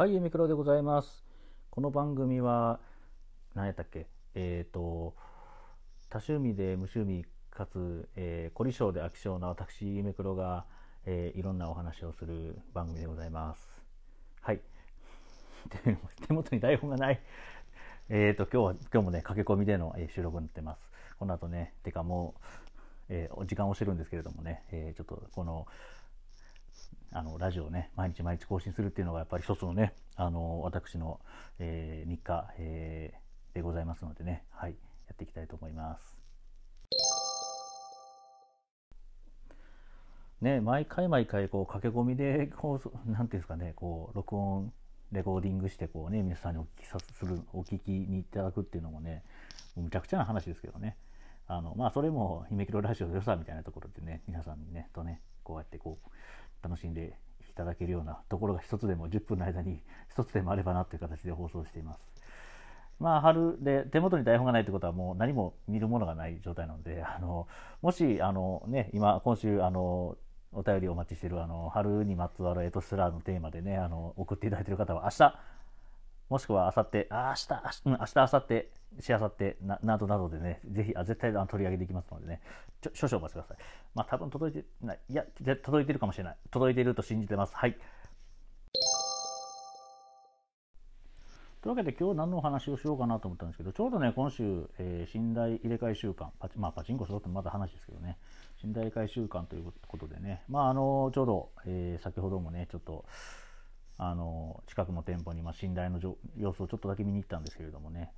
はい、ミクロでございます。この番組は、何やったっけ？えっ、ー、と、多趣味で無趣味かつ、えー、凝り性で飽き性な私、ミクロが、えー、いろんなお話をする番組でございます。はい。手元に台本がない。えっ、と、今日は、今日もね、駆け込みでの、え収録になってます。この後ね、てかもう、えー、時間をしてるんですけれどもね、えー、ちょっとこの、あのラジオをね毎日毎日更新するっていうのがやっぱり一つのねあの私の、えー、日課、えー、でございますのでね。はい。やっていきたいと思います。ね毎回毎回こう駆け込みでこうなんていうんですかねこう録音レコーディングしてこうね皆さんにお聞きさするお聞きにいただくっていうのもねむちゃくちゃな話ですけどね。あのまあそれも姫キロラジオの良さみたいなところでね皆さんにねとねこうやってこう楽しんでいただけるようなところが一つでも10分の間に 一つでもあればなという形で放送しています。まあ、春で手元に台本がないってことはもう何も見るものがない状態なので、あのもしあの、ね、今、今週あのお便りお待ちしているあの春にまつわるエトスラーのテーマでねあの送っていただいている方は明日もしくは明後日あ明日明日明後日しあさってなどなどでね、ぜひ、あ絶対あの取り上げていきますのでね、ちょ少々お待ちください。まあ、多分届いてない、いや、届いてるかもしれない。届いていると信じてます。はい。というわけで今日何のお話をしようかなと思ったんですけど、ちょうどね、今週、えー、寝台入れ替え週間、パチ,、まあ、パチンコするってまだ話ですけどね、寝台入れ替え週間ということでね、まあ、あの、ちょうど、えー、先ほどもね、ちょっと、あの、近くの店舗に、まあ、寝台の様子をちょっとだけ見に行ったんですけれどもね、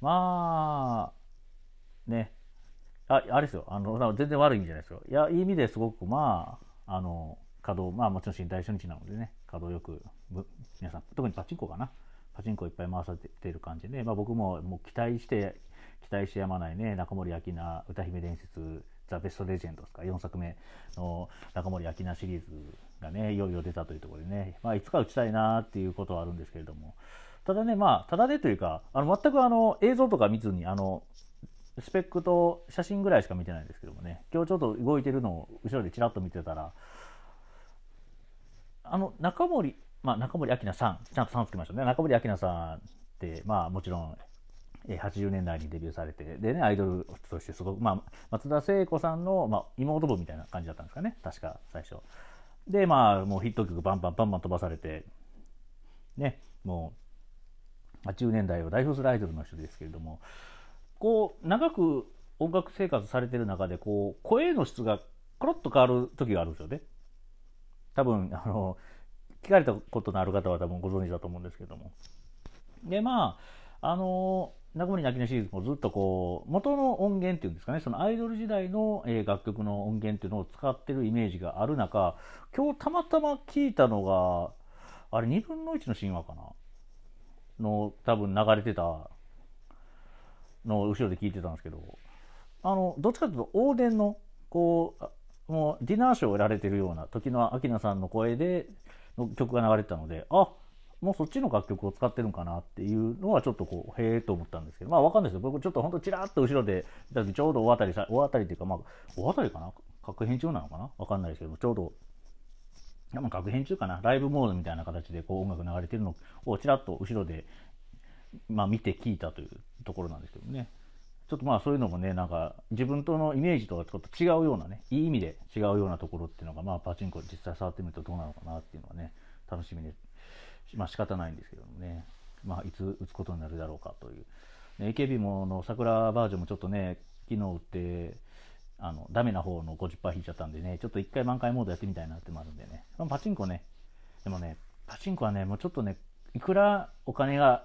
まあ、ね、ああれですよあの、全然悪い意味じゃないですよ。いや、いい意味ですごく、まあ、あの、稼働、まあもちろん新大初日なのでね、稼働よく、皆さん、特にパチンコかな。パチンコいっぱい回されてる感じで、まあ僕ももう期待して、期待してやまないね、中森明菜、歌姫伝説、ザ・ベスト・レジェンドですか、4作目の中森明菜シリーズがね、いよいよ出たというところでね、まあいつか打ちたいなっていうことはあるんですけれども、ただね、まあ、ただねというか、あの全くあの映像とか見ずに、あのスペックと写真ぐらいしか見てないんですけどもね、今日ちょっと動いてるのを後ろでちらっと見てたら、あの中森、まあ、中森明菜さん、ちゃんとさんつけましたね、中森明菜さんって、まあ、もちろん、80年代にデビューされて、でね、アイドルとしてすごく、まあ、松田聖子さんの、まあ、妹分みたいな感じだったんですかね、確か最初。で、まあ、もうヒット曲バンバンバンバン飛ばされて、ね、もう、80年代を代表するアイドルの人ですけれどもこう長く音楽生活されてる中でこう声の質がコロッと変わる時があるんですよね多分あの聞かれたことのある方は多分ご存知だと思うんですけどもでまああの中森明菜シリーズもずっとこう元の音源っていうんですかねそのアイドル時代の、え楽曲の音源っていうのを使ってるイメージがある中今日たまたま聞いたのがあれ2分の1の神話かな？の多分流れてたの後ろで聞いてたんですけど、あの、どっちかというと、オーデンの、こう、もうディナーショーをやられてるような時の明菜さんの声での曲が流れてたので、あもうそっちの楽曲を使ってるんかなっていうのはちょっとこう、へえと思ったんですけど、まあわかんないですよ。僕ちょっとほんとちらっと後ろで、ちょうど大当たりさ、大当たりっていうか、まあ、大当たりかな？確変中なのかな？わかんないですけど、ちょうどまあ、学編中かな、ライブモードみたいな形でこう音楽流れてるのをちらっと後ろで、まあ、見て聞いたというところなんですけどね。ちょっとまあそういうのもね、なんか自分とのイメージとはちょっと違うようなね、いい意味で違うようなところっていうのが、まあパチンコ実際触ってみるとどうなのかなっていうのはね、楽しみです、まあ仕方ないんですけどもね、まあいつ打つことになるだろうかという。AKB もの桜バージョンもちょっとね、昨日打って、あの、ダメな方の50%引いちゃったんでね、ちょっと一回満開モードやってみたいなってもあるんでね。パチンコね、でもね、パチンコはね、もうちょっとね、いくらお金が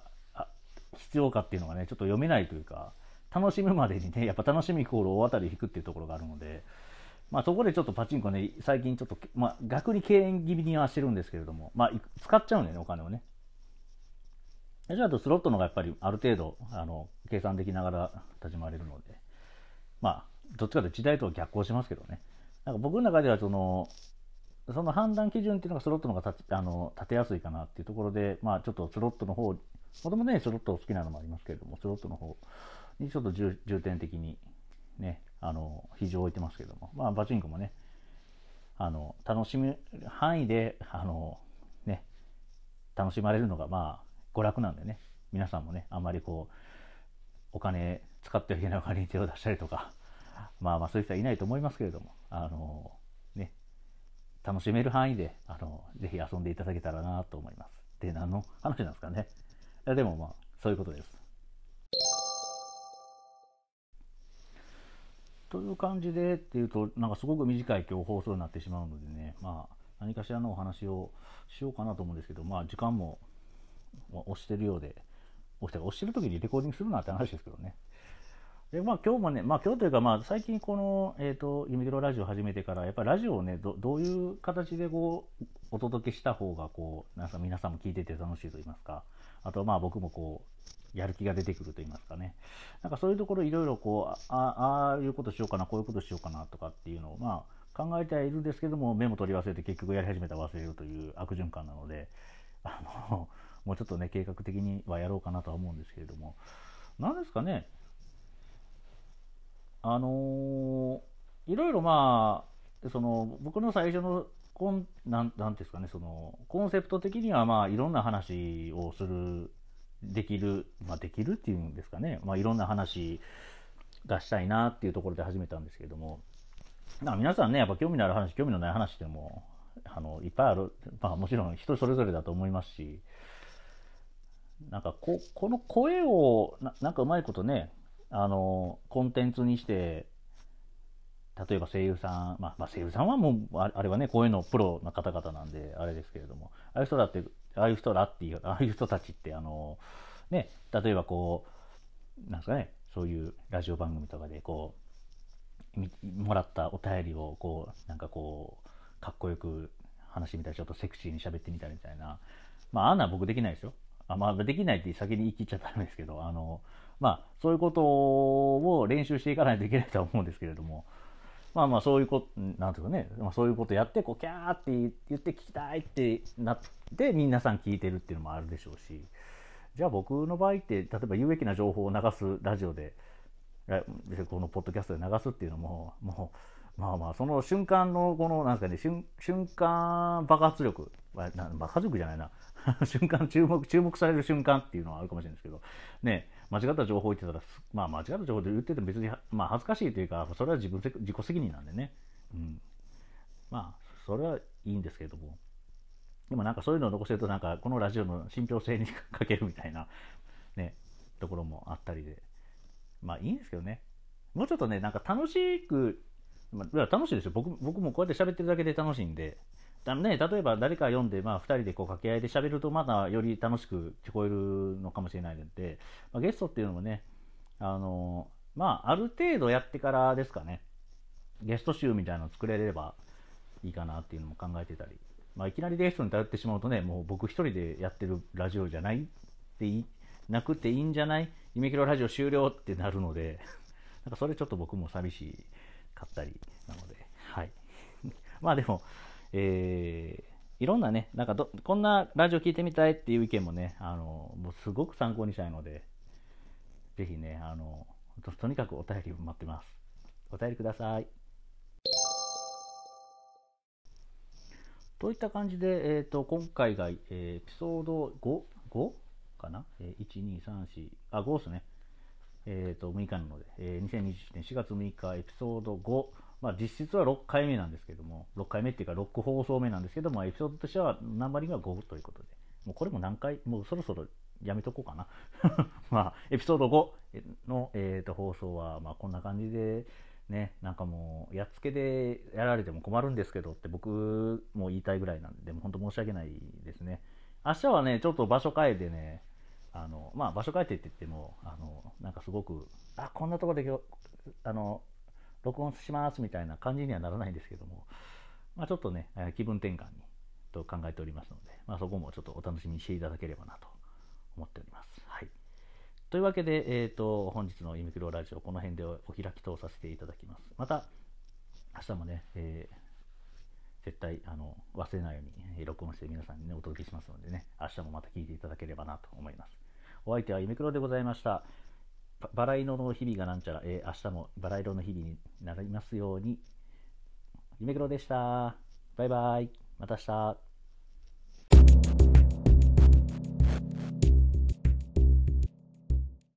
必要かっていうのがね、ちょっと読めないというか、楽しむまでにね、やっぱ楽しみイコール大当たり引くっていうところがあるので、まあそこでちょっとパチンコね、最近ちょっと、まあ逆に敬遠気味にはしてるんですけれども、まあ使っちゃうんだよね、お金をね。じゃあとスロットの方がやっぱりある程度、あの、計算できながら立ち回れるので、まあ、どっちかというと時代とは逆行しますけどね。なんか僕の中ではその、その判断基準っていうのがスロットの方が立あの立てやすいかなっていうところで、まあちょっとスロットの方、もともとね、スロット好きなのもありますけれども、スロットの方にちょっと重点的にね、あの、非常を置いてますけども、まあバチンコもね、あの、楽しむ範囲で、あの、ね、楽しまれるのがまあ娯楽なんでね。皆さんもねあんまりこうお金使ってはいけないお金に手を出したりとかまあまあそういう人はいないと思いますけれどもあのね楽しめる範囲であのぜひ遊んでいただけたらなと思います。で何の話なんですかね。でもまあそういうことです。という感じでっていうとなんかすごく短い今日放送になってしまうのでねまあ何かしらのお話をしようかなと思うんですけどまあ時間も押してるようで押して押してる時にレコーディングするなって話ですけどね。でまあ今日もね、まあ今日というかまあ最近この、えっ、ー、と、ユミグロラジオ始めてから、やっぱりラジオをね、どどういう形でこう、お届けした方がこう、なんか皆さんも聞いてて楽しいと言いますか、あとまあ僕もこう、やる気が出てくると言いますかね。なんかそういうところいろいろこう、あああいうことしようかな、こういうことしようかなとかっていうのを、まあ考えてはいるんですけども、メモ取り忘れて結局やり始めたら忘れるという悪循環なので、あの、もうちょっとね、計画的にはやろうかなとは思うんですけれども、何ですかね、あの、いろいろまあ、その僕の最初のコンなんなんですかねそのコンセプト的にはまあいろんな話をするできる、まあ、できるっていうんですかね、まあ、いろんな話がしたいなっていうところで始めたんですけれども。皆さんねやっぱ興味のある話興味のない話っていうのもあのいっぱいある、まあ、もちろん人それぞれだと思いますし。なんかここの声をななんかうまいことねあのコンテンツにして例えば声優さん、まあ、まあ、声優さんはもうあれはね声のプロの方々なんであれですけれども。ああいう人だってああいう人らっていうああいう人たちってあのね例えばこうなんですかねそういうラジオ番組とかでこうもらったお便りをこうなんかこうかっこよく話してみたりちょっとセクシーに喋ってみたりみたいな。まああんな僕できないですよ。あまあできないって先に言い切っちゃったんですけどあのまあ、そういうことを練習していかないといけないとは思うんですけれども、まあまあそういうこと、なんていうかね、まあ、そういうことやって、こう、キャーって言って聞きたいってなって、皆さん聞いてるっていうのもあるでしょうし、じゃあ僕の場合って、例えば有益な情報を流すラジオで、このポッドキャストで流すっていうのも、もう、まあまあ、その瞬間の、この、なんですかね、瞬瞬間爆発力、爆発力じゃないな、瞬間注目、注目される瞬間っていうのはあるかもしれないですけど、ね、間違った情報を言ってたら、まあ間違った情報で言ってても別に、まあ恥ずかしいというか、それは自分、自己責任なんでね。うん。まあ、それはいいんですけれども。でもなんかそういうのを残してると、なんかこのラジオの信憑性に欠けるみたいな、ね、ところもあったりで。まあいいんですけどね。もうちょっとね、なんか楽しく、まあ、楽しいですよ。僕僕もこうやって喋ってるだけで楽しいんで、ね、例えば誰か読んで、まあ、2人でこう掛け合いで喋るとまだより楽しく聞こえるのかもしれないので、まあ、ゲストっていうのもねあのまあある程度やってからですかね。ゲスト集みたいなの作れればいいかなっていうのも考えてたり、まあ、いきなりゲストに頼ってしまうとねもう僕一人でやってるラジオじゃないっていなくていいんじゃない？夢キロラジオ終了ってなるので。なんかそれちょっと僕も寂しかったりなので。はい。まあでもえー、いろんなね、なんかど、こんなラジオ聞いてみたいっていう意見もね、あの、もうすごく参考にしたいので、ぜひね、あの、ととにかくお便り待ってます。お便りください。といった感じで、えっ、ー、と、今回が、えー、エピソード 5? 5? かな、えー、?1、2、3、4、あ、5ですね。えっ、ー、と、6日なので、えー、2021年4月6日、エピソード5。まあ、実質は6回目なんですけども、6回目っていうか6放送目なんですけども、エピソードとしてはナンバリングは5ということで、もうこれも何回、もうそろそろやめとこうかな。まあ、エピソード5の、えー、と放送は、まあ、こんな感じで、ね、なんかもう、やっつけでやられても困るんですけどって僕も言いたいぐらいなんで、でも本当申し訳ないですね。明日はね、ちょっと場所変えてね、あの、まあ、場所変えてって言っても、あの、なんかすごく、あ、こんなとこで今日、あの、録音しますみたいな感じにはならないんですけども、まあ、ちょっとね、気分転換にと考えておりますので、まあ、そこもちょっとお楽しみにしていただければなと思っております。はい。というわけで、え、ー、と、本日のユミクロラジオ、この辺でお開きとさせていただきます。また、明日もね、えー、絶対あの忘れないように録音して皆さんに、ね、お届けしますのでね、明日もまた聞いていただければなと思います。お相手はユミクロでございました。バラ色の日々がなんちゃら、えー、明日もバラ色の日々になりますように。夢黒でした。バイバイ。また明日。